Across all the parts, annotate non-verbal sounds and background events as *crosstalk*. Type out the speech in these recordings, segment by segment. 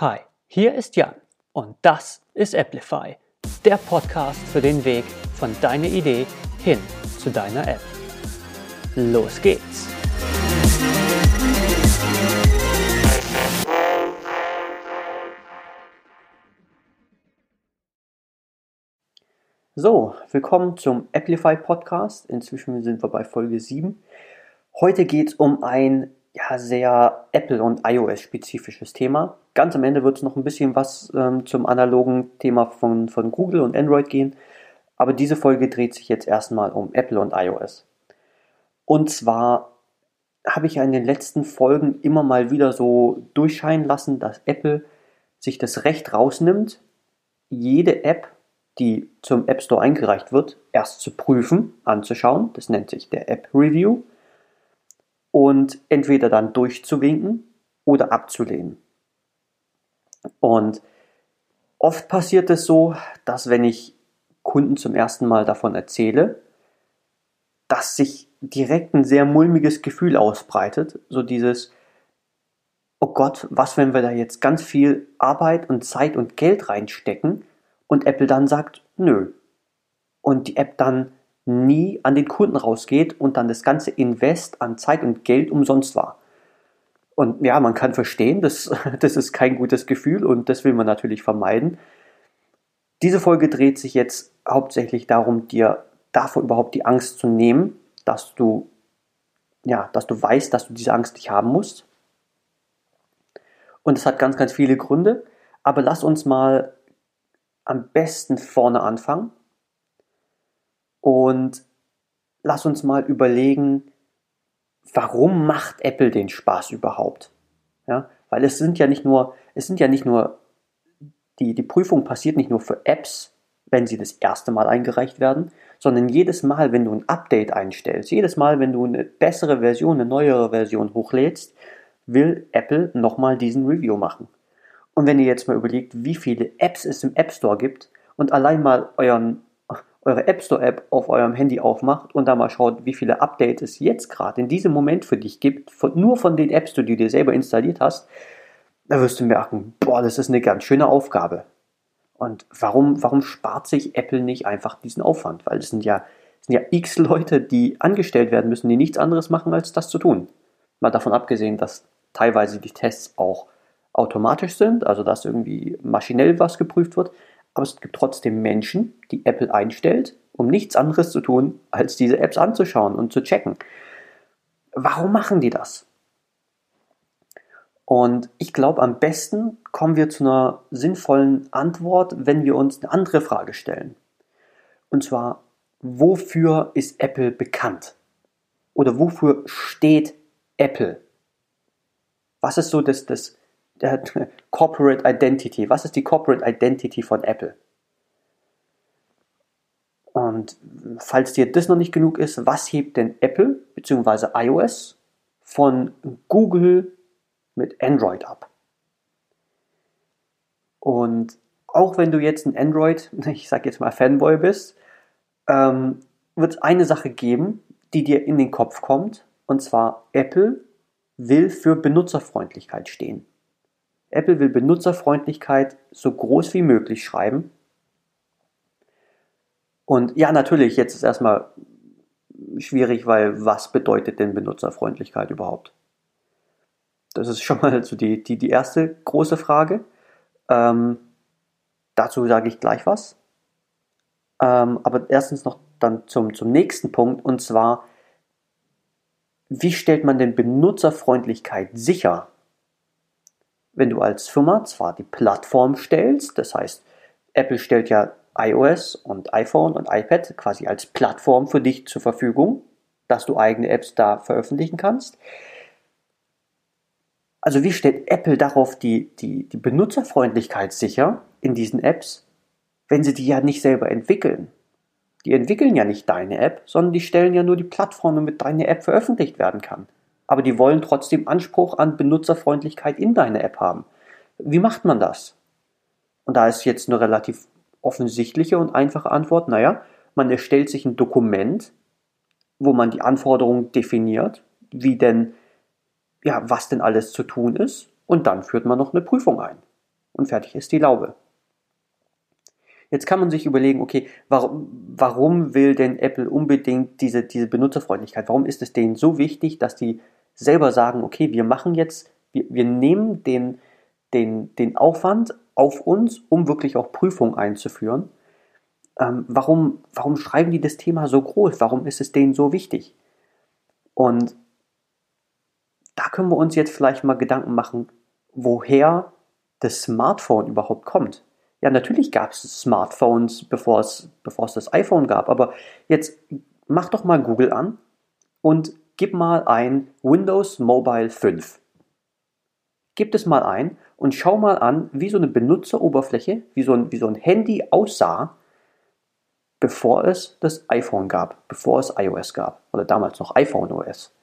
Hi, hier ist Jan und das ist Applify, der Podcast für den Weg von deiner Idee hin zu deiner App. Los geht's! So, willkommen zum Applify Podcast. Inzwischen sind wir bei Folge 7. Heute geht es um ein ja, sehr Apple- und iOS-spezifisches Thema. Ganz am Ende wird es noch ein bisschen was ähm, zum analogen Thema von, von Google und Android gehen. Aber diese Folge dreht sich jetzt erstmal um Apple und iOS. Und zwar habe ich ja in den letzten Folgen immer mal wieder so durchscheinen lassen, dass Apple sich das Recht rausnimmt, jede App, die zum App Store eingereicht wird, erst zu prüfen, anzuschauen. Das nennt sich der App Review und entweder dann durchzuwinken oder abzulehnen. Und oft passiert es so, dass wenn ich Kunden zum ersten Mal davon erzähle, dass sich direkt ein sehr mulmiges Gefühl ausbreitet, so dieses, oh Gott, was, wenn wir da jetzt ganz viel Arbeit und Zeit und Geld reinstecken und Apple dann sagt, nö. Und die App dann nie an den Kunden rausgeht und dann das ganze Invest an Zeit und Geld umsonst war. Und ja, man kann verstehen, das, *laughs* das ist kein gutes Gefühl und das will man natürlich vermeiden. Diese Folge dreht sich jetzt hauptsächlich darum, dir davor überhaupt die Angst zu nehmen, dass du, ja, dass du weißt, dass du diese Angst nicht haben musst. Und es hat ganz, ganz viele Gründe. Aber lass uns mal am besten vorne anfangen und lass uns mal überlegen, warum macht Apple den Spaß überhaupt? Ja, weil es sind ja nicht nur, es sind ja nicht nur, die, die Prüfung passiert nicht nur für Apps, wenn sie das erste Mal eingereicht werden, sondern jedes Mal, wenn du ein Update einstellst, jedes Mal, wenn du eine bessere Version, eine neuere Version hochlädst, will Apple nochmal diesen Review machen. Und wenn ihr jetzt mal überlegt, wie viele Apps es im App Store gibt und allein mal euren eure App Store App auf eurem Handy aufmacht und da mal schaut, wie viele Updates es jetzt gerade in diesem Moment für dich gibt, von, nur von den Apps, die du dir selber installiert hast, da wirst du merken, boah, das ist eine ganz schöne Aufgabe. Und warum, warum spart sich Apple nicht einfach diesen Aufwand? Weil es sind ja, es sind ja x Leute, die angestellt werden müssen, die nichts anderes machen, als das zu tun. Mal davon abgesehen, dass teilweise die Tests auch automatisch sind, also dass irgendwie maschinell was geprüft wird aber es gibt trotzdem Menschen, die Apple einstellt, um nichts anderes zu tun, als diese Apps anzuschauen und zu checken. Warum machen die das? Und ich glaube, am besten kommen wir zu einer sinnvollen Antwort, wenn wir uns eine andere Frage stellen. Und zwar, wofür ist Apple bekannt? Oder wofür steht Apple? Was ist so das, das der *laughs* Corporate Identity. Was ist die Corporate Identity von Apple? Und falls dir das noch nicht genug ist, was hebt denn Apple bzw. iOS von Google mit Android ab? Und auch wenn du jetzt ein Android, *laughs* ich sag jetzt mal Fanboy bist, ähm, wird es eine Sache geben, die dir in den Kopf kommt. Und zwar Apple will für Benutzerfreundlichkeit stehen. Apple will Benutzerfreundlichkeit so groß wie möglich schreiben. Und ja, natürlich, jetzt ist erstmal schwierig, weil was bedeutet denn Benutzerfreundlichkeit überhaupt? Das ist schon mal so die, die, die erste große Frage. Ähm, dazu sage ich gleich was. Ähm, aber erstens noch dann zum, zum nächsten Punkt und zwar, wie stellt man denn Benutzerfreundlichkeit sicher? Wenn du als Firma zwar die Plattform stellst, das heißt, Apple stellt ja iOS und iPhone und iPad quasi als Plattform für dich zur Verfügung, dass du eigene Apps da veröffentlichen kannst. Also wie stellt Apple darauf die, die, die Benutzerfreundlichkeit sicher in diesen Apps, wenn sie die ja nicht selber entwickeln? Die entwickeln ja nicht deine App, sondern die stellen ja nur die Plattform, damit deine App veröffentlicht werden kann aber die wollen trotzdem Anspruch an Benutzerfreundlichkeit in deine App haben. Wie macht man das? Und da ist jetzt eine relativ offensichtliche und einfache Antwort, naja, man erstellt sich ein Dokument, wo man die Anforderungen definiert, wie denn, ja, was denn alles zu tun ist, und dann führt man noch eine Prüfung ein. Und fertig ist die Laube. Jetzt kann man sich überlegen, okay, warum, warum will denn Apple unbedingt diese, diese Benutzerfreundlichkeit? Warum ist es denen so wichtig, dass die selber sagen, okay, wir machen jetzt, wir, wir nehmen den, den, den Aufwand auf uns, um wirklich auch Prüfungen einzuführen. Ähm, warum, warum schreiben die das Thema so groß? Warum ist es denen so wichtig? Und da können wir uns jetzt vielleicht mal Gedanken machen, woher das Smartphone überhaupt kommt. Ja, natürlich gab es Smartphones, bevor es, bevor es das iPhone gab, aber jetzt mach doch mal Google an und gib mal ein Windows Mobile 5. Gib es mal ein und schau mal an, wie so eine Benutzeroberfläche, wie so ein, wie so ein Handy aussah, bevor es das iPhone gab, bevor es iOS gab oder damals noch iPhone OS.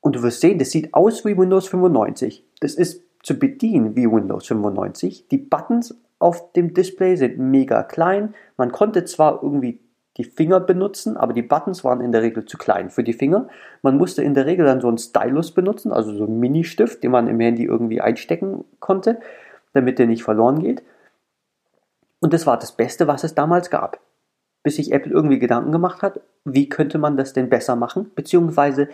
Und du wirst sehen, das sieht aus wie Windows 95. Das ist zu bedienen wie Windows 95. Die Buttons auf dem Display sind mega klein. Man konnte zwar irgendwie die Finger benutzen, aber die Buttons waren in der Regel zu klein für die Finger. Man musste in der Regel dann so einen Stylus benutzen, also so einen Mini-Stift, den man im Handy irgendwie einstecken konnte, damit der nicht verloren geht. Und das war das Beste, was es damals gab. Bis sich Apple irgendwie Gedanken gemacht hat, wie könnte man das denn besser machen? Beziehungsweise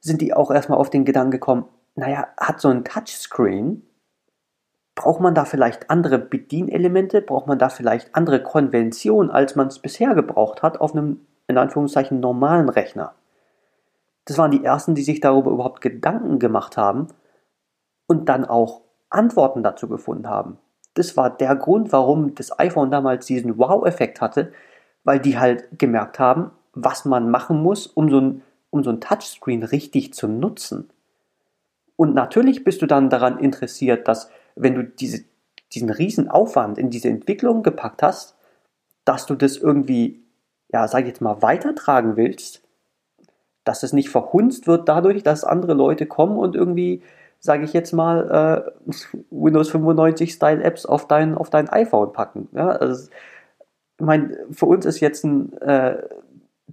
sind die auch erstmal auf den Gedanken gekommen, naja, hat so ein Touchscreen, braucht man da vielleicht andere Bedienelemente, braucht man da vielleicht andere Konventionen, als man es bisher gebraucht hat auf einem, in Anführungszeichen, normalen Rechner. Das waren die ersten, die sich darüber überhaupt Gedanken gemacht haben und dann auch Antworten dazu gefunden haben. Das war der Grund, warum das iPhone damals diesen Wow-Effekt hatte, weil die halt gemerkt haben, was man machen muss, um so ein, um so ein Touchscreen richtig zu nutzen. Und natürlich bist du dann daran interessiert, dass wenn du diese, diesen riesen Aufwand in diese Entwicklung gepackt hast, dass du das irgendwie, ja, sag ich jetzt mal, weitertragen willst, dass es nicht verhunzt wird dadurch, dass andere Leute kommen und irgendwie, sage ich jetzt mal, äh, Windows 95 Style Apps auf dein, auf dein iPhone packen. Ja, also, ich meine, für uns ist jetzt ein, äh,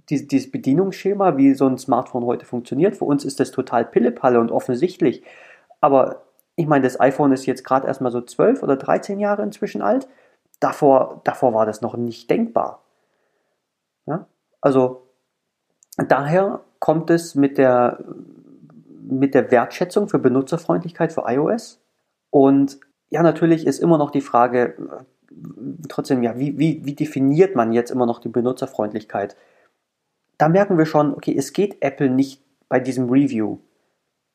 dieses Bedienungsschema, wie so ein Smartphone heute funktioniert. Für uns ist das total Pillepalle und offensichtlich. Aber ich meine, das iPhone ist jetzt gerade erstmal so 12 oder 13 Jahre inzwischen alt. Davor, davor war das noch nicht denkbar. Ja? Also daher kommt es mit der, mit der Wertschätzung für Benutzerfreundlichkeit für iOS. Und ja, natürlich ist immer noch die Frage, trotzdem, ja, wie, wie, wie definiert man jetzt immer noch die Benutzerfreundlichkeit? da merken wir schon, okay, es geht Apple nicht bei diesem Review.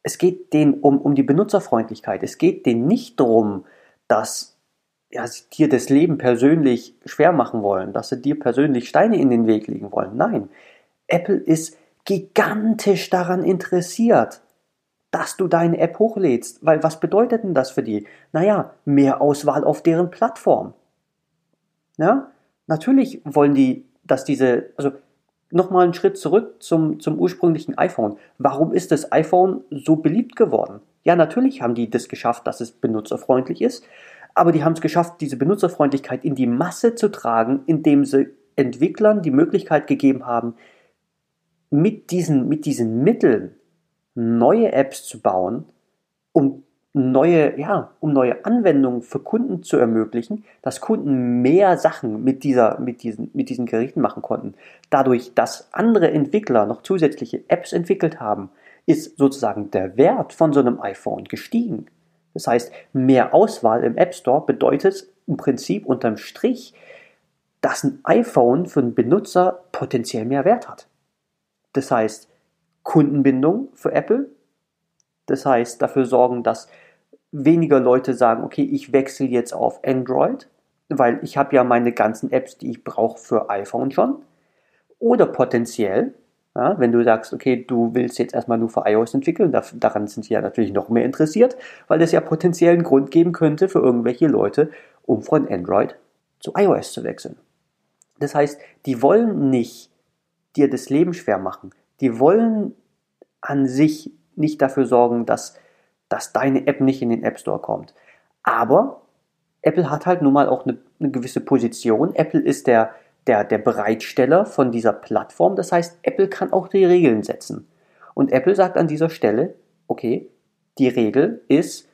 Es geht denen um, um die Benutzerfreundlichkeit. Es geht denen nicht darum, dass ja, sie dir das Leben persönlich schwer machen wollen, dass sie dir persönlich Steine in den Weg legen wollen. Nein, Apple ist gigantisch daran interessiert, dass du deine App hochlädst. Weil was bedeutet denn das für die? Naja, mehr Auswahl auf deren Plattform. Ja, natürlich wollen die, dass diese, also nochmal einen Schritt zurück zum, zum ursprünglichen iPhone. Warum ist das iPhone so beliebt geworden? Ja, natürlich haben die das geschafft, dass es benutzerfreundlich ist, aber die haben es geschafft, diese Benutzerfreundlichkeit in die Masse zu tragen, indem sie Entwicklern die Möglichkeit gegeben haben, mit diesen, mit diesen Mitteln neue Apps zu bauen, um neue, ja, um neue Anwendungen für Kunden zu ermöglichen, dass Kunden mehr Sachen mit dieser, mit diesen, mit diesen Geräten machen konnten. Dadurch, dass andere Entwickler noch zusätzliche Apps entwickelt haben, ist sozusagen der Wert von so einem iPhone gestiegen. Das heißt, mehr Auswahl im App Store bedeutet im Prinzip unterm Strich, dass ein iPhone für einen Benutzer potenziell mehr Wert hat. Das heißt, Kundenbindung für Apple. Das heißt, dafür sorgen, dass weniger Leute sagen, okay, ich wechsle jetzt auf Android, weil ich habe ja meine ganzen Apps, die ich brauche für iPhone schon. Oder potenziell, ja, wenn du sagst, okay, du willst jetzt erstmal nur für iOS entwickeln, daran sind sie ja natürlich noch mehr interessiert, weil das ja potenziell einen Grund geben könnte für irgendwelche Leute, um von Android zu iOS zu wechseln. Das heißt, die wollen nicht dir das Leben schwer machen. Die wollen an sich nicht dafür sorgen, dass dass deine App nicht in den App Store kommt. Aber Apple hat halt nun mal auch eine, eine gewisse Position. Apple ist der, der, der Bereitsteller von dieser Plattform. Das heißt, Apple kann auch die Regeln setzen. Und Apple sagt an dieser Stelle, okay, die Regel ist,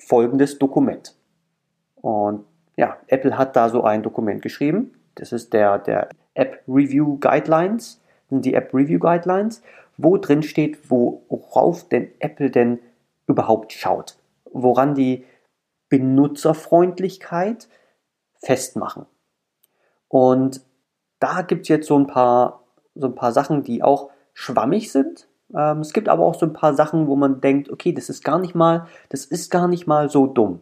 folgendes Dokument. Und ja, Apple hat da so ein Dokument geschrieben. Das ist der, der App Review Guidelines, sind die App Review Guidelines, wo drin steht, worauf denn Apple denn überhaupt schaut, woran die Benutzerfreundlichkeit festmachen. Und da gibt es jetzt so ein paar, so ein paar Sachen, die auch schwammig sind. Ähm, es gibt aber auch so ein paar Sachen, wo man denkt, okay, das ist gar nicht mal, das ist gar nicht mal so dumm.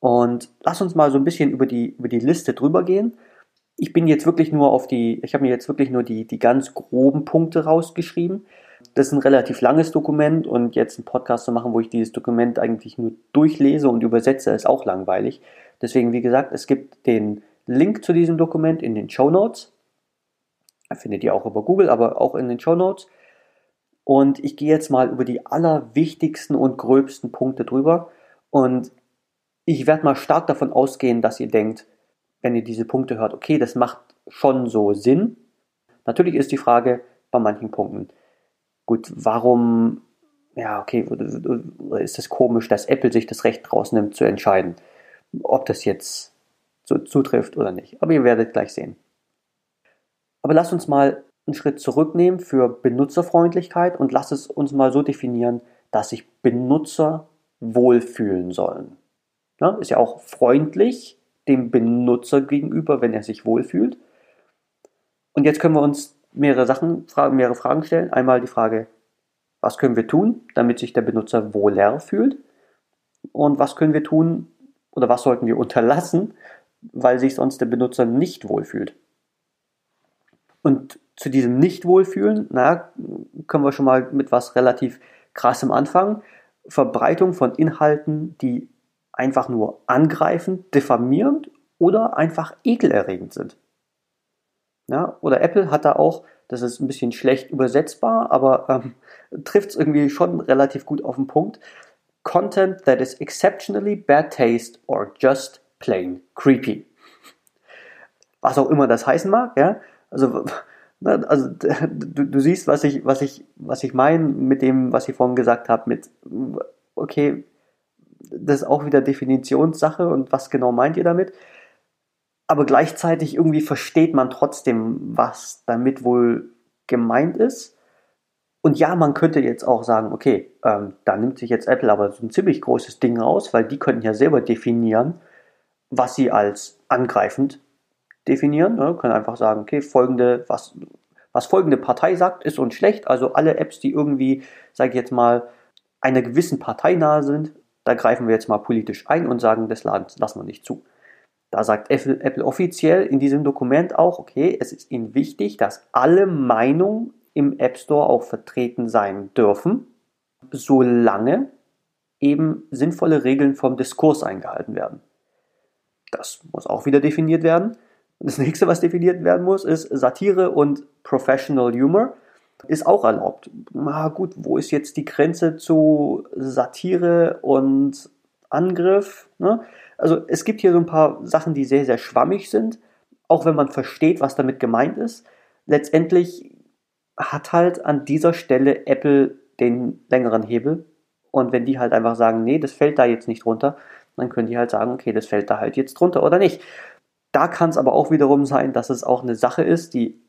Und lass uns mal so ein bisschen über die, über die Liste drüber gehen. Ich bin jetzt wirklich nur auf die, ich habe mir jetzt wirklich nur die, die ganz groben Punkte rausgeschrieben. Das ist ein relativ langes Dokument und jetzt einen Podcast zu machen, wo ich dieses Dokument eigentlich nur durchlese und übersetze, ist auch langweilig. Deswegen, wie gesagt, es gibt den Link zu diesem Dokument in den Show Notes. Findet ihr auch über Google, aber auch in den Show Notes. Und ich gehe jetzt mal über die allerwichtigsten und gröbsten Punkte drüber. Und ich werde mal stark davon ausgehen, dass ihr denkt, wenn ihr diese Punkte hört, okay, das macht schon so Sinn. Natürlich ist die Frage bei manchen Punkten, gut, warum, ja, okay, ist es komisch, dass Apple sich das Recht rausnimmt zu entscheiden, ob das jetzt so zutrifft oder nicht. Aber ihr werdet gleich sehen. Aber lasst uns mal einen Schritt zurücknehmen für Benutzerfreundlichkeit und lasst es uns mal so definieren, dass sich Benutzer wohlfühlen sollen. Ne? Ist ja auch freundlich dem Benutzer gegenüber, wenn er sich wohlfühlt. Und jetzt können wir uns mehrere Sachen, mehrere Fragen stellen. Einmal die Frage, was können wir tun, damit sich der Benutzer wohler fühlt? Und was können wir tun oder was sollten wir unterlassen, weil sich sonst der Benutzer nicht wohlfühlt? Und zu diesem Nicht-Wohlfühlen, na, können wir schon mal mit was relativ krassem anfangen. Verbreitung von Inhalten, die einfach nur angreifend, diffamierend oder einfach ekelerregend sind. Ja, oder Apple hat da auch, das ist ein bisschen schlecht übersetzbar, aber ähm, *laughs* trifft es irgendwie schon relativ gut auf den Punkt. Content that is exceptionally bad taste or just plain creepy. Was auch immer das heißen mag, ja. Also, *laughs* ne, also *laughs* du, du siehst, was ich, was ich, was ich meine mit dem, was ich vorhin gesagt habe, mit okay, das ist auch wieder Definitionssache und was genau meint ihr damit? Aber gleichzeitig irgendwie versteht man trotzdem, was damit wohl gemeint ist. Und ja, man könnte jetzt auch sagen, okay, ähm, da nimmt sich jetzt Apple aber so ein ziemlich großes Ding raus, weil die könnten ja selber definieren, was sie als angreifend definieren. Ne? Können einfach sagen, okay, folgende, was, was folgende Partei sagt, ist uns schlecht. Also alle Apps, die irgendwie, sage ich jetzt mal, einer gewissen Partei nahe sind, da greifen wir jetzt mal politisch ein und sagen, das lassen wir nicht zu. Da sagt Apple, offiziell in diesem Dokument auch, okay, es ist ihnen wichtig, dass alle Meinungen im App Store auch vertreten sein dürfen, solange eben sinnvolle Regeln vom Diskurs eingehalten werden. Das muss auch wieder definiert werden. Das nächste, was definiert werden muss, ist Satire und Professional Humor ist auch erlaubt. Na gut, wo ist jetzt die Grenze zu Satire und Angriff? Ne? Also es gibt hier so ein paar Sachen, die sehr, sehr schwammig sind, auch wenn man versteht, was damit gemeint ist. Letztendlich hat halt an dieser Stelle Apple den längeren Hebel. Und wenn die halt einfach sagen, nee, das fällt da jetzt nicht runter, dann können die halt sagen, okay, das fällt da halt jetzt drunter oder nicht. Da kann es aber auch wiederum sein, dass es auch eine Sache ist, die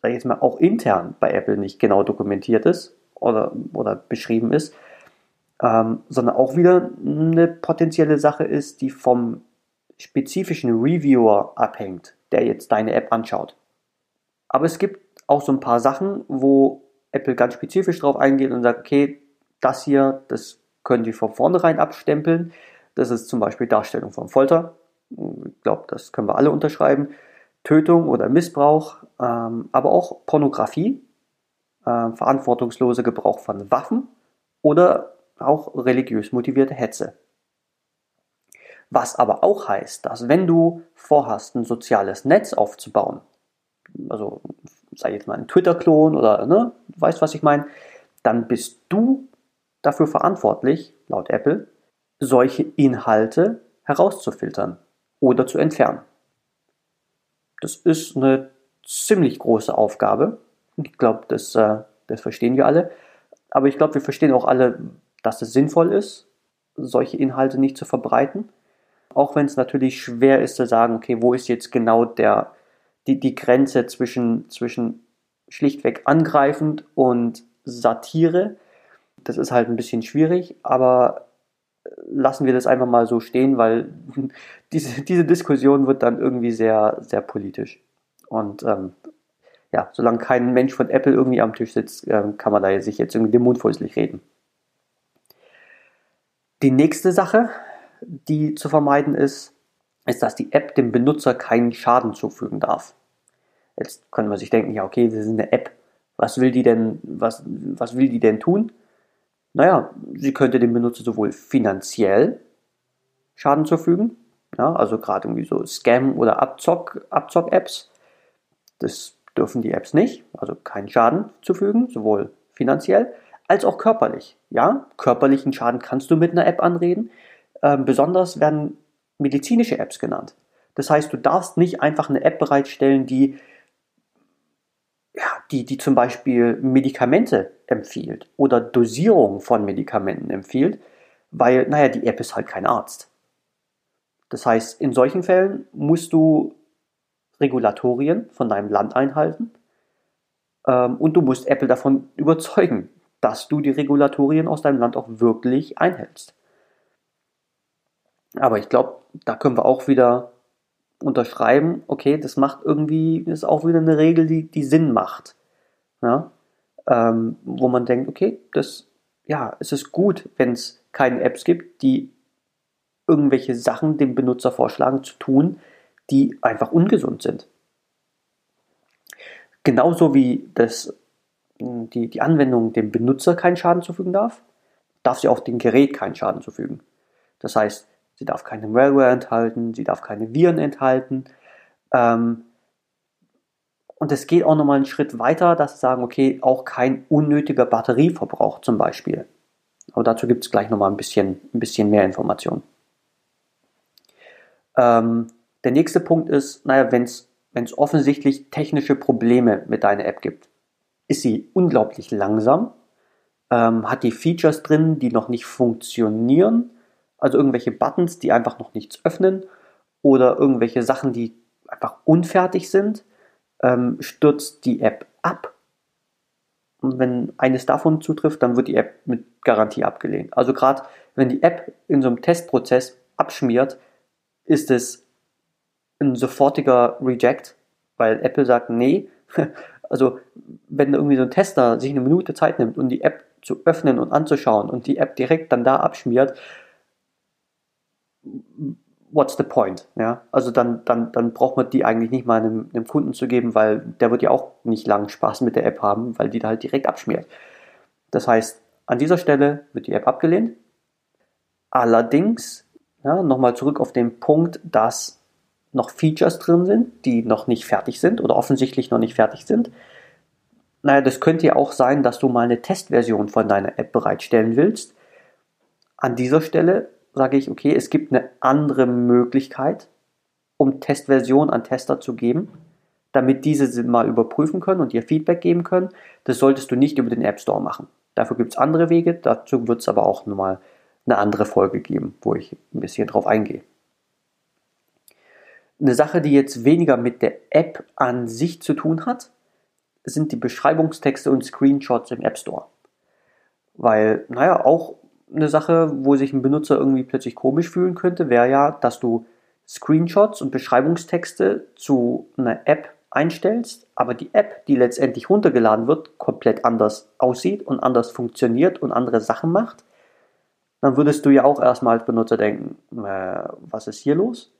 sag ich jetzt mal, auch intern bei Apple nicht genau dokumentiert ist oder, oder beschrieben ist, ähm, sondern auch wieder eine potenzielle Sache ist, die vom spezifischen Reviewer abhängt, der jetzt deine App anschaut. Aber es gibt auch so ein paar Sachen, wo Apple ganz spezifisch drauf eingeht und sagt, okay, das hier, das können die von vornherein abstempeln. Das ist zum Beispiel Darstellung von Folter. Ich glaube, das können wir alle unterschreiben. Tötung oder Missbrauch, ähm, aber auch Pornografie, äh, verantwortungsloser Gebrauch von Waffen oder auch religiös motivierte Hetze. Was aber auch heißt, dass wenn du vorhast, ein soziales Netz aufzubauen, also sei jetzt mal ein Twitter-Klon oder ne, weißt, was ich meine, dann bist du dafür verantwortlich, laut Apple, solche Inhalte herauszufiltern oder zu entfernen. Das ist eine ziemlich große Aufgabe. Ich glaube, das, äh, das verstehen wir alle. Aber ich glaube, wir verstehen auch alle, dass es sinnvoll ist. solche Inhalte nicht zu verbreiten. Auch wenn es natürlich schwer ist zu sagen, okay, wo ist jetzt genau der, die, die Grenze zwischen, zwischen schlichtweg angreifend und Satire. Das ist halt ein bisschen schwierig, aber lassen wir das einfach mal so stehen, weil *laughs* diese, diese Diskussion wird dann irgendwie sehr, sehr politisch. Und ähm, ja, solange kein Mensch von Apple irgendwie am Tisch sitzt, äh, kann man da sich jetzt irgendwie den Mund fußlich reden. Die nächste Sache, die zu vermeiden ist, ist, dass die App dem Benutzer keinen Schaden zufügen darf. Jetzt könnte man sich denken, ja, okay, das ist eine App. Was will die denn, was, was will die denn tun? Naja, sie könnte dem Benutzer sowohl finanziell Schaden zufügen, ja, also gerade irgendwie so Scam- oder Abzock-Apps. Abzock das dürfen die Apps nicht, also keinen Schaden zufügen, sowohl finanziell als auch körperlich. Ja, körperlichen Schaden kannst du mit einer App anreden. Ähm, besonders werden medizinische Apps genannt. Das heißt, du darfst nicht einfach eine App bereitstellen, die ja, die, die zum Beispiel Medikamente empfiehlt oder Dosierung von Medikamenten empfiehlt, weil, naja, die App ist halt kein Arzt. Das heißt, in solchen Fällen musst du Regulatorien von deinem Land einhalten ähm, und du musst Apple davon überzeugen, dass du die Regulatorien aus deinem Land auch wirklich einhältst. Aber ich glaube, da können wir auch wieder unterschreiben, okay, das macht irgendwie, ist auch wieder eine Regel, die, die Sinn macht. Ja? Ähm, wo man denkt, okay, das, ja, es ist gut, wenn es keine Apps gibt, die irgendwelche Sachen dem Benutzer vorschlagen zu tun, die einfach ungesund sind. Genauso wie das, die, die Anwendung dem Benutzer keinen Schaden zufügen darf, darf sie auch dem Gerät keinen Schaden zufügen. Das heißt, sie darf keine Malware enthalten, sie darf keine Viren enthalten. Ähm, und es geht auch nochmal einen Schritt weiter, dass sie sagen, okay, auch kein unnötiger Batterieverbrauch zum Beispiel. Aber dazu gibt es gleich nochmal ein bisschen, ein bisschen mehr Informationen. Ähm, der nächste Punkt ist, naja, wenn es offensichtlich technische Probleme mit deiner App gibt, ist sie unglaublich langsam, ähm, hat die Features drin, die noch nicht funktionieren also irgendwelche Buttons, die einfach noch nichts öffnen oder irgendwelche Sachen, die einfach unfertig sind, ähm, stürzt die App ab. Und wenn eines davon zutrifft, dann wird die App mit Garantie abgelehnt. Also gerade wenn die App in so einem Testprozess abschmiert, ist es ein sofortiger Reject, weil Apple sagt, nee, *laughs* also wenn irgendwie so ein Tester sich eine Minute Zeit nimmt, um die App zu öffnen und anzuschauen und die App direkt dann da abschmiert, what's the point? Ja, also dann, dann, dann braucht man die eigentlich nicht mal einem, einem, Kunden zu geben, weil der wird ja auch nicht lang Spaß mit der App haben, weil die da halt direkt abschmiert. Das heißt, an dieser Stelle wird die App abgelehnt. Allerdings, ja, nochmal zurück auf den Punkt, dass noch Features drin sind, die noch nicht fertig sind oder offensichtlich noch nicht fertig sind. Naja, das könnte ja auch sein, dass du mal eine Testversion von deiner App bereitstellen willst. An dieser Stelle sage ich, okay, es gibt eine andere Möglichkeit, um Testversion an Tester zu geben, damit diese mal überprüfen können und dir Feedback geben können. Das solltest du nicht über den App Store machen. Dafür gibt es andere Wege, dazu wird es aber auch nochmal eine andere Folge geben, wo ich ein bisschen drauf eingehe. Eine Sache, die jetzt weniger mit der App an sich zu tun hat, sind die Beschreibungstexte und Screenshots im App Store. Weil, naja, auch eine Sache, wo sich ein Benutzer irgendwie plötzlich komisch fühlen könnte, wäre ja, dass du Screenshots und Beschreibungstexte zu einer App einstellst, aber die App, die letztendlich runtergeladen wird, komplett anders aussieht und anders funktioniert und andere Sachen macht, dann würdest du ja auch erstmal als Benutzer denken, äh, was ist hier los?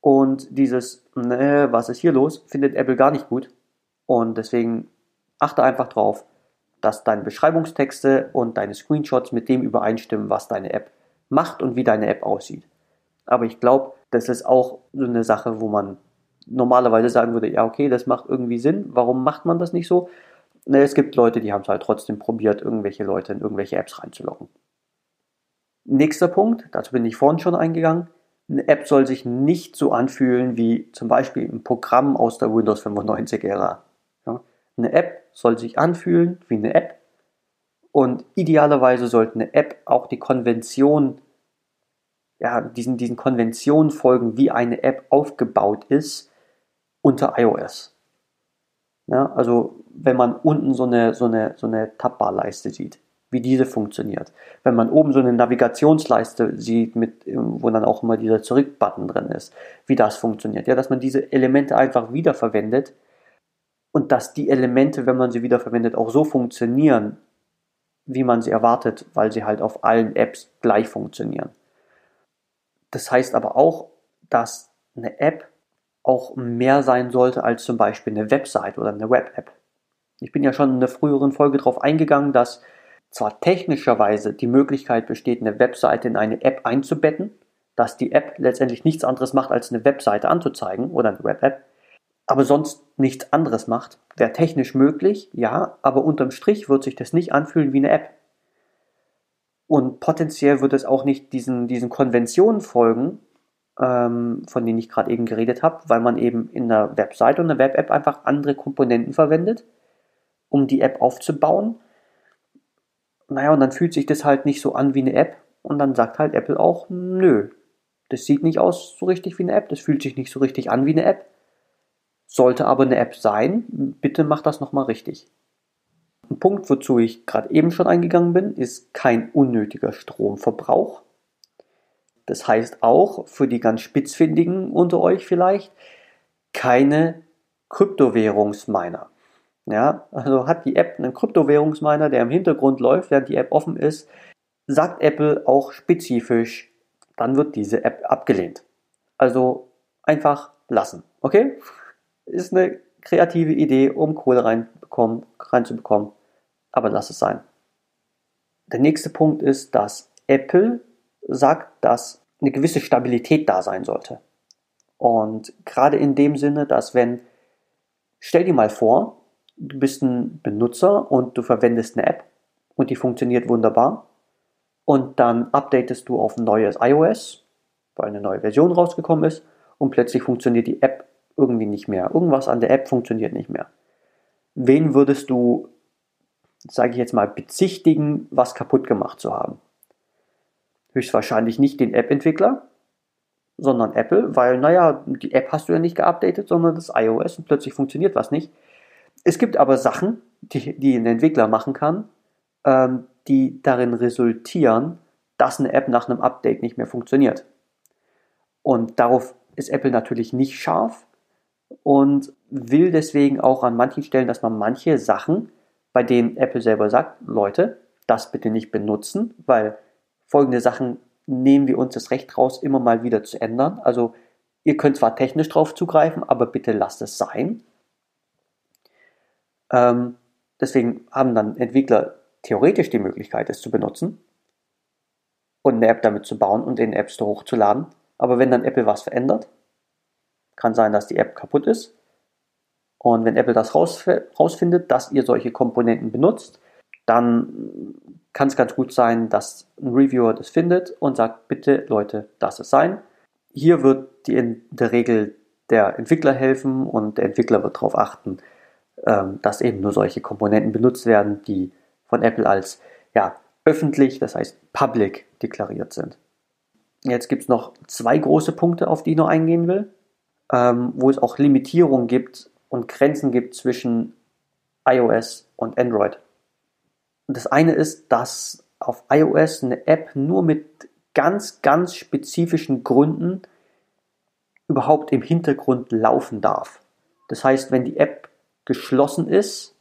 Und dieses, äh, was ist hier los, findet Apple gar nicht gut. Und deswegen achte einfach drauf, dass deine Beschreibungstexte und deine Screenshots mit dem übereinstimmen, was deine App macht und wie deine App aussieht. Aber ich glaube, das ist auch so eine Sache, wo man normalerweise sagen würde, ja, okay, das macht irgendwie Sinn. Warum macht man das nicht so? Na, es gibt Leute, die haben es halt trotzdem probiert, irgendwelche Leute in irgendwelche Apps reinzulocken. Nächster Punkt, dazu bin ich vorhin schon eingegangen. Eine App soll sich nicht so anfühlen wie zum Beispiel ein Programm aus der Windows 95-Ära. Ja? Eine App soll sich anfühlen wie eine App Und idealerweise sollte eine App auch die Konvention, ja, diesen, diesen Konventionen folgen, wie eine App aufgebaut ist unter iOS. Ja, also wenn man unten so eine, so eine, so eine Tabbarleiste sieht, wie diese funktioniert. Wenn man oben so eine Navigationsleiste sieht, mit, wo dann auch immer dieser Zurück-Button drin ist, wie das funktioniert. Ja, dass man diese Elemente einfach wiederverwendet und dass die Elemente, wenn man sie wiederverwendet, auch so funktionieren, wie man sie erwartet, weil sie halt auf allen Apps gleich funktionieren. Das heißt aber auch, dass eine App auch mehr sein sollte als zum Beispiel eine Website oder eine Web-App. Ich bin ja schon in einer früheren Folge darauf eingegangen, dass zwar technischerweise die Möglichkeit besteht, eine Webseite in eine App einzubetten, dass die App letztendlich nichts anderes macht, als eine Webseite anzuzeigen oder eine Web-App, aber sonst nichts anderes macht. Wäre technisch möglich, ja, aber unterm Strich wird sich das nicht anfühlen wie eine App. Und potenziell wird es auch nicht diesen, diesen Konventionen folgen, ähm, von denen ich gerade eben geredet habe, weil man eben in einer Webseite und einer Web-App einfach andere Komponenten verwendet, um die App aufzubauen. Naja, und dann fühlt sich das halt nicht so an wie eine App. Und dann sagt halt Apple auch, nö, das sieht nicht aus so richtig wie eine App, das fühlt sich nicht so richtig an wie eine App. Sollte aber eine App sein, bitte mach das nochmal richtig. Ein Punkt, wozu ich gerade eben schon eingegangen bin, ist kein unnötiger Stromverbrauch. Das heißt auch für die ganz Spitzfindigen unter euch vielleicht keine Kryptowährungsminer. Ja, also hat die App einen Kryptowährungsminer, der im Hintergrund läuft, während die App offen ist, sagt Apple auch spezifisch, dann wird diese App abgelehnt. Also einfach lassen. Okay? Ist eine kreative Idee, um Kohle reinbekommen, reinzubekommen, aber lass es sein. Der nächste Punkt ist, dass Apple sagt, dass eine gewisse Stabilität da sein sollte. Und gerade in dem Sinne, dass wenn, stell dir mal vor, du bist ein Benutzer und du verwendest eine App und die funktioniert wunderbar und dann updatest du auf ein neues iOS, weil eine neue Version rausgekommen ist und plötzlich funktioniert die App irgendwie nicht mehr. Irgendwas an der App funktioniert nicht mehr. Wen würdest du, sage ich jetzt mal, bezichtigen, was kaputt gemacht zu haben? höchstwahrscheinlich nicht den App-Entwickler, sondern Apple, weil, naja, die App hast du ja nicht geupdatet, sondern das iOS und plötzlich funktioniert was nicht. Es gibt aber Sachen, die, die ein Entwickler machen kann, ähm, die darin resultieren, dass eine App nach einem Update nicht mehr funktioniert. Und darauf ist Apple natürlich nicht scharf und will deswegen auch an manchen Stellen, dass man manche Sachen, bei denen Apple selber sagt, Leute, das bitte nicht benutzen, weil folgende Sachen nehmen wir uns das Recht raus, immer mal wieder zu ändern. Also ihr könnt zwar technisch drauf zugreifen, aber bitte lasst es sein. Ähm, deswegen haben dann Entwickler theoretisch die Möglichkeit, es zu benutzen und eine App damit zu bauen und in den App Store hochzuladen. Aber wenn dann Apple was verändert, kann sein, dass die App kaputt ist. Und wenn Apple das rausfindet, dass ihr solche Komponenten benutzt, dann kann es ganz gut sein, dass ein Reviewer das findet und sagt, bitte Leute, das es sein. Hier wird die in der Regel der Entwickler helfen und der Entwickler wird darauf achten, dass eben nur solche Komponenten benutzt werden, die von Apple als ja, öffentlich, das heißt public, deklariert sind. Jetzt gibt es noch zwei große Punkte, auf die ich noch eingehen will, ähm, wo es auch Limitierungen gibt und Grenzen gibt zwischen iOS und Android. Das eine ist, dass auf iOS eine App nur mit ganz, ganz spezifischen Gründen überhaupt im Hintergrund laufen darf. Das heißt, wenn die App geschlossen ist,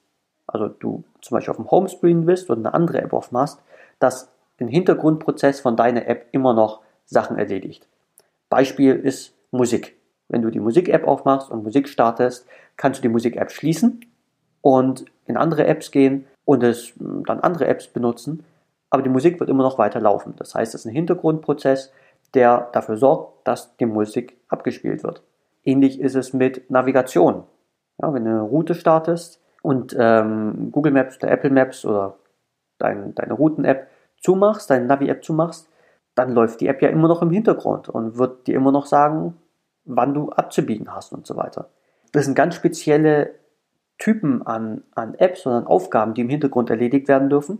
also du zum Beispiel auf dem Homescreen bist und eine andere App aufmachst, dass den Hintergrundprozess von deiner App immer noch Sachen erledigt. Beispiel ist Musik. Wenn du die Musik-App aufmachst und Musik startest, kannst du die Musik-App schließen und in andere Apps gehen und es hm, dann andere Apps benutzen, aber die Musik wird immer noch weiter laufen. Das heißt, es ist ein Hintergrundprozess, der dafür sorgt, dass die Musik abgespielt wird. Ähnlich ist es mit Navigation. Ja, wenn du eine Route startest und ähm, Google Maps oder Apple Maps oder dein, deine Routen-App zumachst, deine Navi-App zumachst, dann läuft die App ja immer noch im Hintergrund und wird dir immer noch sagen, wann du abzubiegen hast und so weiter. Das sind ganz spezielle Typen an, an Apps und an Aufgaben, die im Hintergrund erledigt werden dürfen.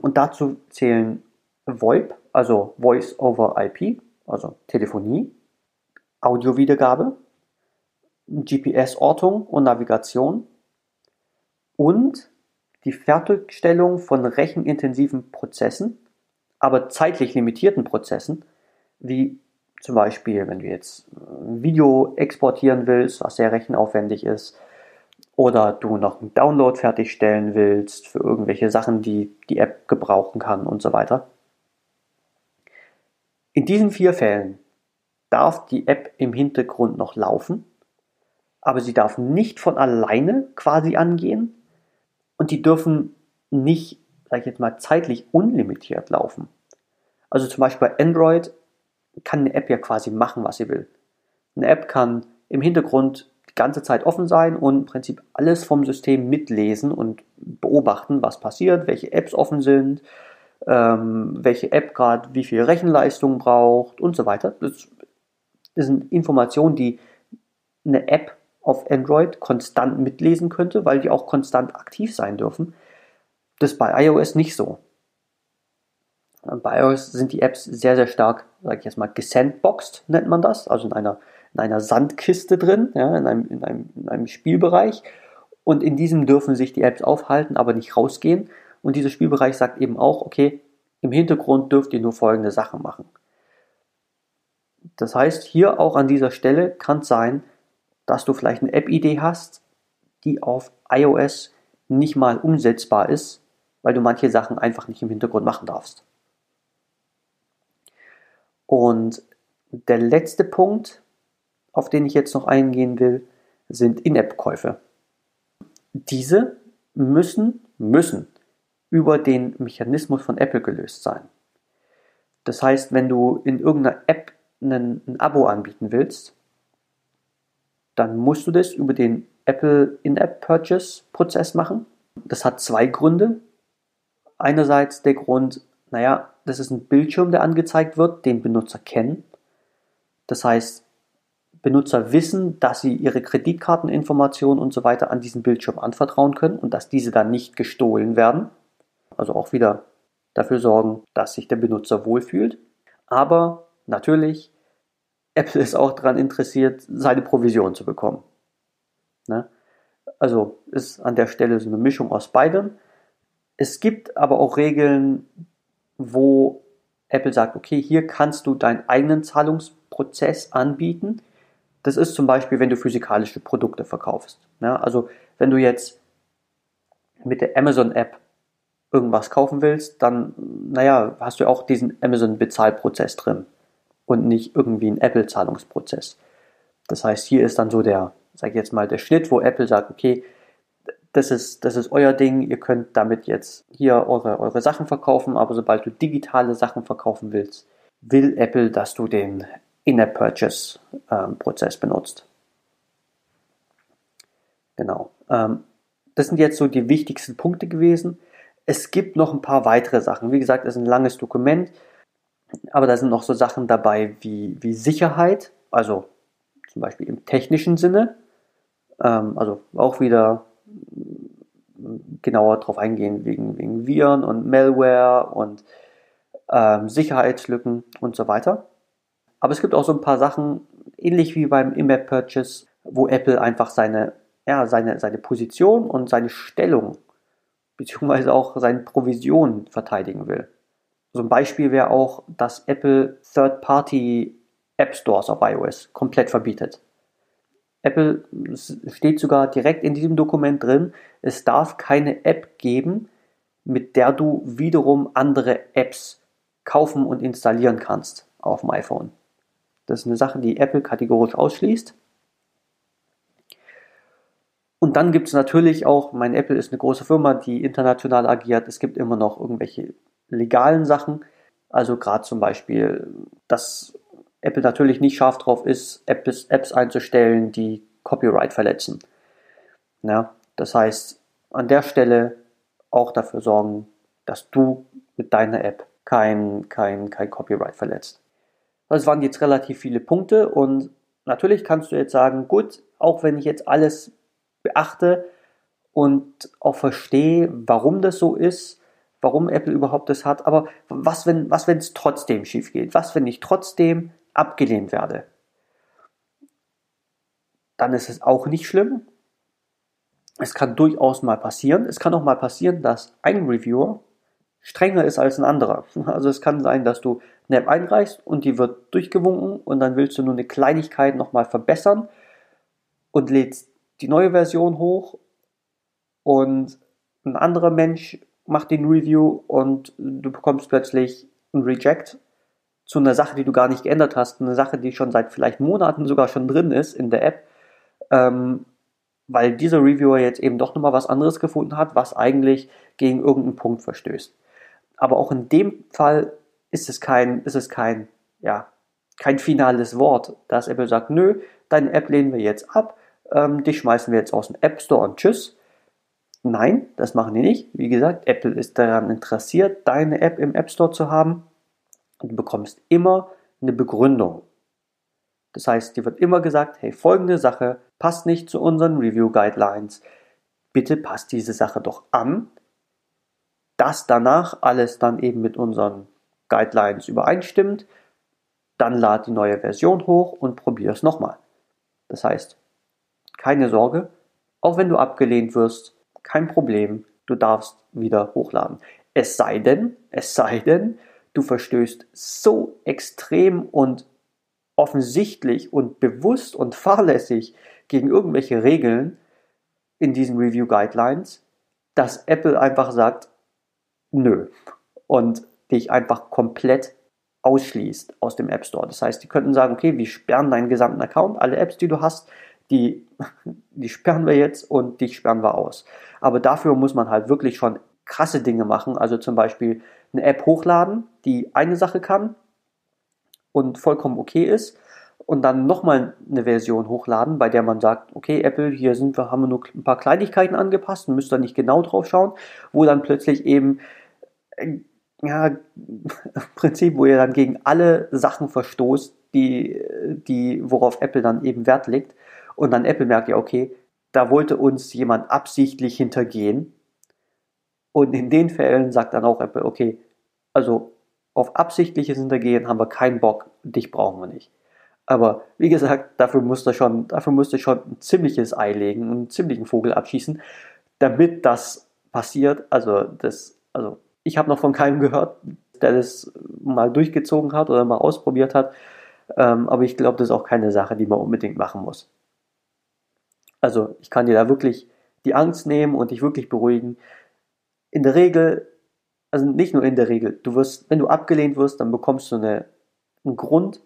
Und dazu zählen VoIP, also Voice over IP, also Telefonie, Audiowiedergabe, GPS-Ortung und Navigation und die Fertigstellung von rechenintensiven Prozessen, aber zeitlich limitierten Prozessen, wie zum Beispiel, wenn du jetzt ein Video exportieren willst, was sehr rechenaufwendig ist, oder du noch einen Download fertigstellen willst für irgendwelche Sachen, die die App gebrauchen kann und so weiter. In diesen vier Fällen darf die App im Hintergrund noch laufen, aber sie darf nicht von alleine quasi angehen und die dürfen nicht, sag ich jetzt mal, zeitlich unlimitiert laufen. Also zum Beispiel bei Android kann eine App ja quasi machen, was sie will. Eine App kann im Hintergrund die ganze Zeit offen sein und im Prinzip alles vom System mitlesen und beobachten, was passiert, welche Apps offen sind, ähm, welche App gerade wie viel Rechenleistung braucht und so weiter. Das, das sind Informationen, die eine App auf Android konstant mitlesen könnte, weil die auch konstant aktiv sein dürfen. Das ist bei iOS nicht so. Bei iOS sind die Apps sehr, sehr stark, sage ich jetzt mal, gesandboxed, nennt man das, also in einer, in einer Sandkiste drin, ja, in, einem, in, einem, in einem Spielbereich. Und in diesem dürfen sich die Apps aufhalten, aber nicht rausgehen. Und dieser Spielbereich sagt eben auch, okay, im Hintergrund dürft ihr nur folgende Sachen machen. Das heißt, hier auch an dieser Stelle kann es sein, dass du vielleicht eine App-Idee hast, die auf iOS nicht mal umsetzbar ist, weil du manche Sachen einfach nicht im Hintergrund machen darfst. Und der letzte Punkt, auf den ich jetzt noch eingehen will, sind In-App-Käufe. Diese müssen, müssen über den Mechanismus von Apple gelöst sein. Das heißt, wenn du in irgendeiner App ein, Abo anbieten willst, dann musst du das über den Apple In-App Purchase Prozess machen. Das hat zwei Gründe. Einerseits der Grund, naja, das ist ein Bildschirm, der angezeigt wird, den Benutzer kennen. Das heißt, Benutzer wissen, dass sie ihre Kreditkarteninformationen und so weiter an diesen Bildschirm anvertrauen können und dass diese dann nicht gestohlen werden. Also auch wieder dafür sorgen, dass sich der Benutzer wohlfühlt. Aber natürlich Apple ist auch daran interessiert, seine Provision zu bekommen. Ne? Also ist an der Stelle so eine Mischung aus beidem. Es gibt aber auch Regeln, wo Apple sagt, okay, hier kannst du deinen eigenen Zahlungsprozess anbieten. Das ist zum Beispiel, wenn du physikalische Produkte verkaufst. Ne? Also wenn du jetzt mit der Amazon-App irgendwas kaufen willst, dann, naja, hast du auch diesen Amazon-Bezahlprozess drin und nicht irgendwie ein Apple-Zahlungsprozess. Das heißt, hier ist dann so der, sag ich jetzt mal, der Schnitt, wo Apple sagt, okay, das ist, das ist euer Ding, ihr könnt damit jetzt hier eure, eure Sachen verkaufen, aber sobald du digitale Sachen verkaufen willst, will Apple, dass du den In-App-Purchase-Prozess ähm, benutzt. Genau. Ähm, das sind jetzt so die wichtigsten Punkte gewesen. Es gibt noch ein paar weitere Sachen. Wie gesagt, es ist ein langes Dokument. Aber da sind noch so Sachen dabei wie, wie Sicherheit, also zum Beispiel im technischen Sinne, ähm, also auch wieder genauer darauf eingehen wegen, wegen Viren und Malware und ähm, Sicherheitslücken und so weiter. Aber es gibt auch so ein paar Sachen, ähnlich wie beim In-App Purchase, wo Apple einfach seine, ja, seine, seine Position und seine Stellung beziehungsweise auch seine Provision verteidigen will. So ein Beispiel wäre auch, dass Apple Third-Party App Stores auf iOS komplett verbietet. Apple steht sogar direkt in diesem Dokument drin, es darf keine App geben, mit der du wiederum andere Apps kaufen und installieren kannst auf dem iPhone. Das ist eine Sache, die Apple kategorisch ausschließt. Und dann gibt es natürlich auch, mein Apple ist eine große Firma, die international agiert. Es gibt immer noch irgendwelche legalen Sachen. Also gerade zum Beispiel, dass Apple natürlich nicht scharf drauf ist, Apps, Apps einzustellen, die Copyright verletzen. Ja, das heißt, an der Stelle auch dafür sorgen, dass du mit deiner App kein, kein, kein Copyright verletzt. Das waren jetzt relativ viele Punkte und natürlich kannst du jetzt sagen, gut, auch wenn ich jetzt alles beachte und auch verstehe, warum das so ist, warum Apple überhaupt das hat, aber was, wenn was, es trotzdem schief geht? Was, wenn ich trotzdem abgelehnt werde? Dann ist es auch nicht schlimm. Es kann durchaus mal passieren. Es kann auch mal passieren, dass ein Reviewer strenger ist als ein anderer. Also es kann sein, dass du eine App einreichst und die wird durchgewunken und dann willst du nur eine Kleinigkeit nochmal verbessern und lädst die neue Version hoch und ein anderer Mensch macht den Review und du bekommst plötzlich ein Reject zu einer Sache, die du gar nicht geändert hast, eine Sache, die schon seit vielleicht Monaten sogar schon drin ist in der App, ähm, weil dieser Reviewer jetzt eben doch nochmal was anderes gefunden hat, was eigentlich gegen irgendeinen Punkt verstößt. Aber auch in dem Fall ist es kein, ist es kein, ja, kein finales Wort, dass Apple sagt, nö, deine App lehnen wir jetzt ab, ähm, dich schmeißen wir jetzt aus dem App Store und tschüss. Nein, das machen die nicht. Wie gesagt, Apple ist daran interessiert, deine App im App Store zu haben. Du bekommst immer eine Begründung. Das heißt, dir wird immer gesagt, hey, folgende Sache passt nicht zu unseren Review Guidelines. Bitte passt diese Sache doch an, dass danach alles dann eben mit unseren Guidelines übereinstimmt. Dann lad die neue Version hoch und probier es nochmal. Das heißt, keine Sorge, auch wenn du abgelehnt wirst, kein Problem, du darfst wieder hochladen. Es sei denn, es sei denn, du verstößt so extrem und offensichtlich und bewusst und fahrlässig gegen irgendwelche Regeln in diesen Review Guidelines, dass Apple einfach sagt, nö. Und dich einfach komplett ausschließt aus dem App Store. Das heißt, die könnten sagen, okay, wir sperren deinen gesamten Account, alle Apps, die du hast, die, die sperren wir jetzt und dich sperren wir aus. Aber dafür muss man halt wirklich schon krasse Dinge machen. Also zum Beispiel eine App hochladen, die eine Sache kann und vollkommen okay ist. Und dann nochmal eine Version hochladen, bei der man sagt, okay, Apple, hier sind wir, haben wir nur ein paar Kleinigkeiten angepasst, müsst ihr nicht genau drauf schauen, wo dann plötzlich eben äh, ja, *laughs* im Prinzip, wo ihr dann gegen alle Sachen verstoßt, die, die, worauf Apple dann eben Wert legt. Und dann Apple merkt ja, okay, da wollte uns jemand absichtlich hintergehen. Und in den Fällen sagt dann auch Apple, okay, also auf absichtliches Hintergehen haben wir keinen Bock, dich brauchen wir nicht. Aber wie gesagt, dafür musste schon, dafür musste schon ein ziemliches Ei legen, einen ziemlichen Vogel abschießen, damit das passiert. Also das, also ich habe noch von keinem gehört, der das mal durchgezogen hat oder mal ausprobiert hat. Ähm, aber ich glaube, das ist auch keine Sache, die man unbedingt machen muss. Also ich kann dir da wirklich die Angst nehmen und dich wirklich beruhigen. In der Regel, also nicht nur in der Regel, du wirst, wenn du abgelehnt wirst, dann bekommst du eine, einen Grund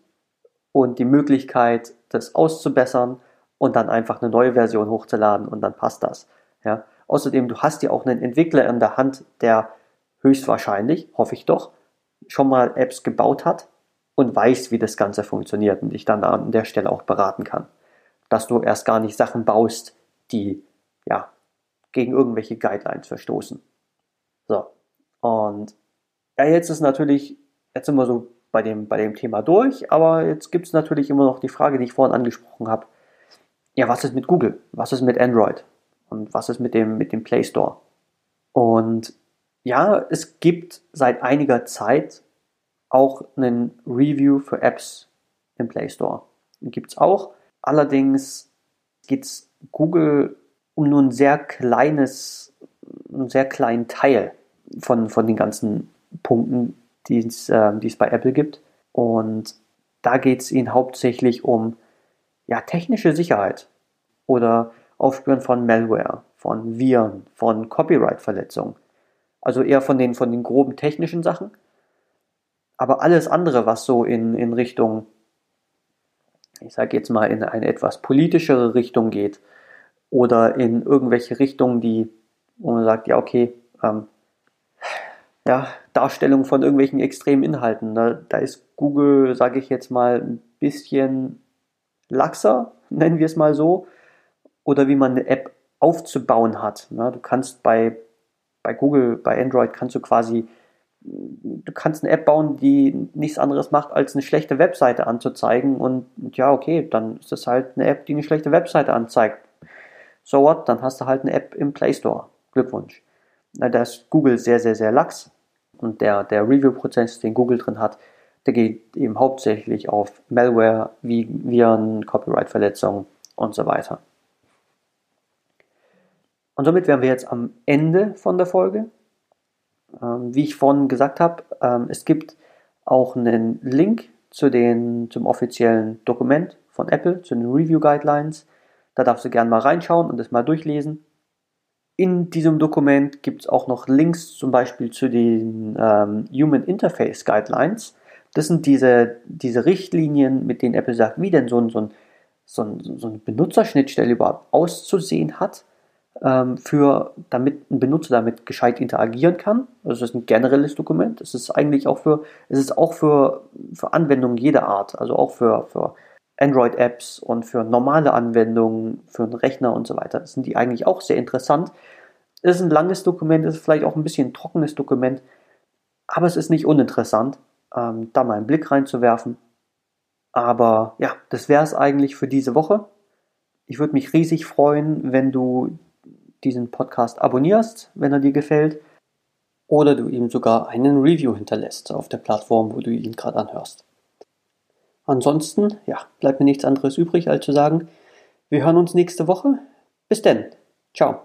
und die Möglichkeit, das auszubessern und dann einfach eine neue Version hochzuladen und dann passt das. Ja? Außerdem, du hast ja auch einen Entwickler in der Hand, der höchstwahrscheinlich, hoffe ich doch, schon mal Apps gebaut hat und weiß, wie das Ganze funktioniert und dich dann an der Stelle auch beraten kann. Dass du erst gar nicht Sachen baust, die ja gegen irgendwelche Guidelines verstoßen. So. Und ja, jetzt ist natürlich, jetzt sind wir so bei dem, bei dem Thema durch, aber jetzt gibt es natürlich immer noch die Frage, die ich vorhin angesprochen habe. Ja, was ist mit Google? Was ist mit Android? Und was ist mit dem, mit dem Play Store? Und ja, es gibt seit einiger Zeit auch einen Review für Apps im Play Store. Gibt es auch. Allerdings geht es Google um nur ein sehr kleines, einen sehr kleinen Teil von, von den ganzen Punkten, die es, äh, es bei Apple gibt. Und da geht es ihnen hauptsächlich um ja, technische Sicherheit oder Aufspüren von Malware, von Viren, von Copyright-Verletzungen. Also eher von den, von den groben technischen Sachen. Aber alles andere, was so in, in Richtung, ich sage jetzt mal, in eine etwas politischere Richtung geht oder in irgendwelche Richtungen, die, wo man sagt, ja, okay, ähm, ja, Darstellung von irgendwelchen extremen Inhalten. Da, da ist Google, sage ich jetzt mal, ein bisschen laxer, *laughs* nennen wir es mal so, oder wie man eine App aufzubauen hat. Na, du kannst bei bei Google, bei Android kannst du quasi, du kannst eine App bauen, die nichts anderes macht, als eine schlechte Webseite anzuzeigen. Und, ja, okay, dann ist das halt eine App, die eine schlechte Webseite anzeigt. So what? Dann hast du halt eine App im Play Store. Glückwunsch. Da ist Google sehr, sehr, sehr lax. Und der, der Review-Prozess, den Google drin hat, der geht eben hauptsächlich auf Malware, Viren, Copyright-Verletzungen und so weiter. Und somit wären wir jetzt am Ende von der Folge. Ähm, wie ich vorhin gesagt habe, ähm, es gibt auch einen Link zu den, zum offiziellen Dokument von Apple, zu den Review Guidelines. Da darfst du gerne mal reinschauen und das mal durchlesen. In diesem Dokument gibt es auch noch Links zum Beispiel zu den ähm, Human Interface Guidelines. Das sind diese, diese Richtlinien, mit denen Apple sagt, wie denn so, ein, so, ein, so, ein, so eine Benutzerschnittstelle überhaupt auszusehen hat ähm, für, damit ein Benutzer damit gescheit interagieren kann. Also das ist ein generelles Dokument. Es ist eigentlich auch für, es ist auch für, für Anwendungen jeder Art, also auch für, für Android-Apps und für normale Anwendungen, für einen Rechner und so weiter. Das sind die eigentlich auch sehr interessant. Es ist ein langes Dokument, es ist vielleicht auch ein bisschen ein trockenes Dokument, aber es ist nicht uninteressant, ähm, da mal einen Blick reinzuwerfen. Aber ja, das wäre es eigentlich für diese Woche. Ich würde mich riesig freuen, wenn du diesen Podcast abonnierst, wenn er dir gefällt, oder du ihm sogar einen Review hinterlässt auf der Plattform, wo du ihn gerade anhörst. Ansonsten, ja, bleibt mir nichts anderes übrig, als zu sagen, wir hören uns nächste Woche. Bis denn. Ciao.